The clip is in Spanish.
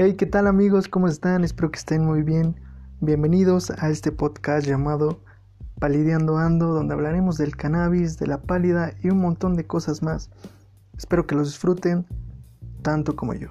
Hey, ¿qué tal amigos? ¿Cómo están? Espero que estén muy bien. Bienvenidos a este podcast llamado Palideando Ando, donde hablaremos del cannabis, de la pálida y un montón de cosas más. Espero que los disfruten tanto como yo.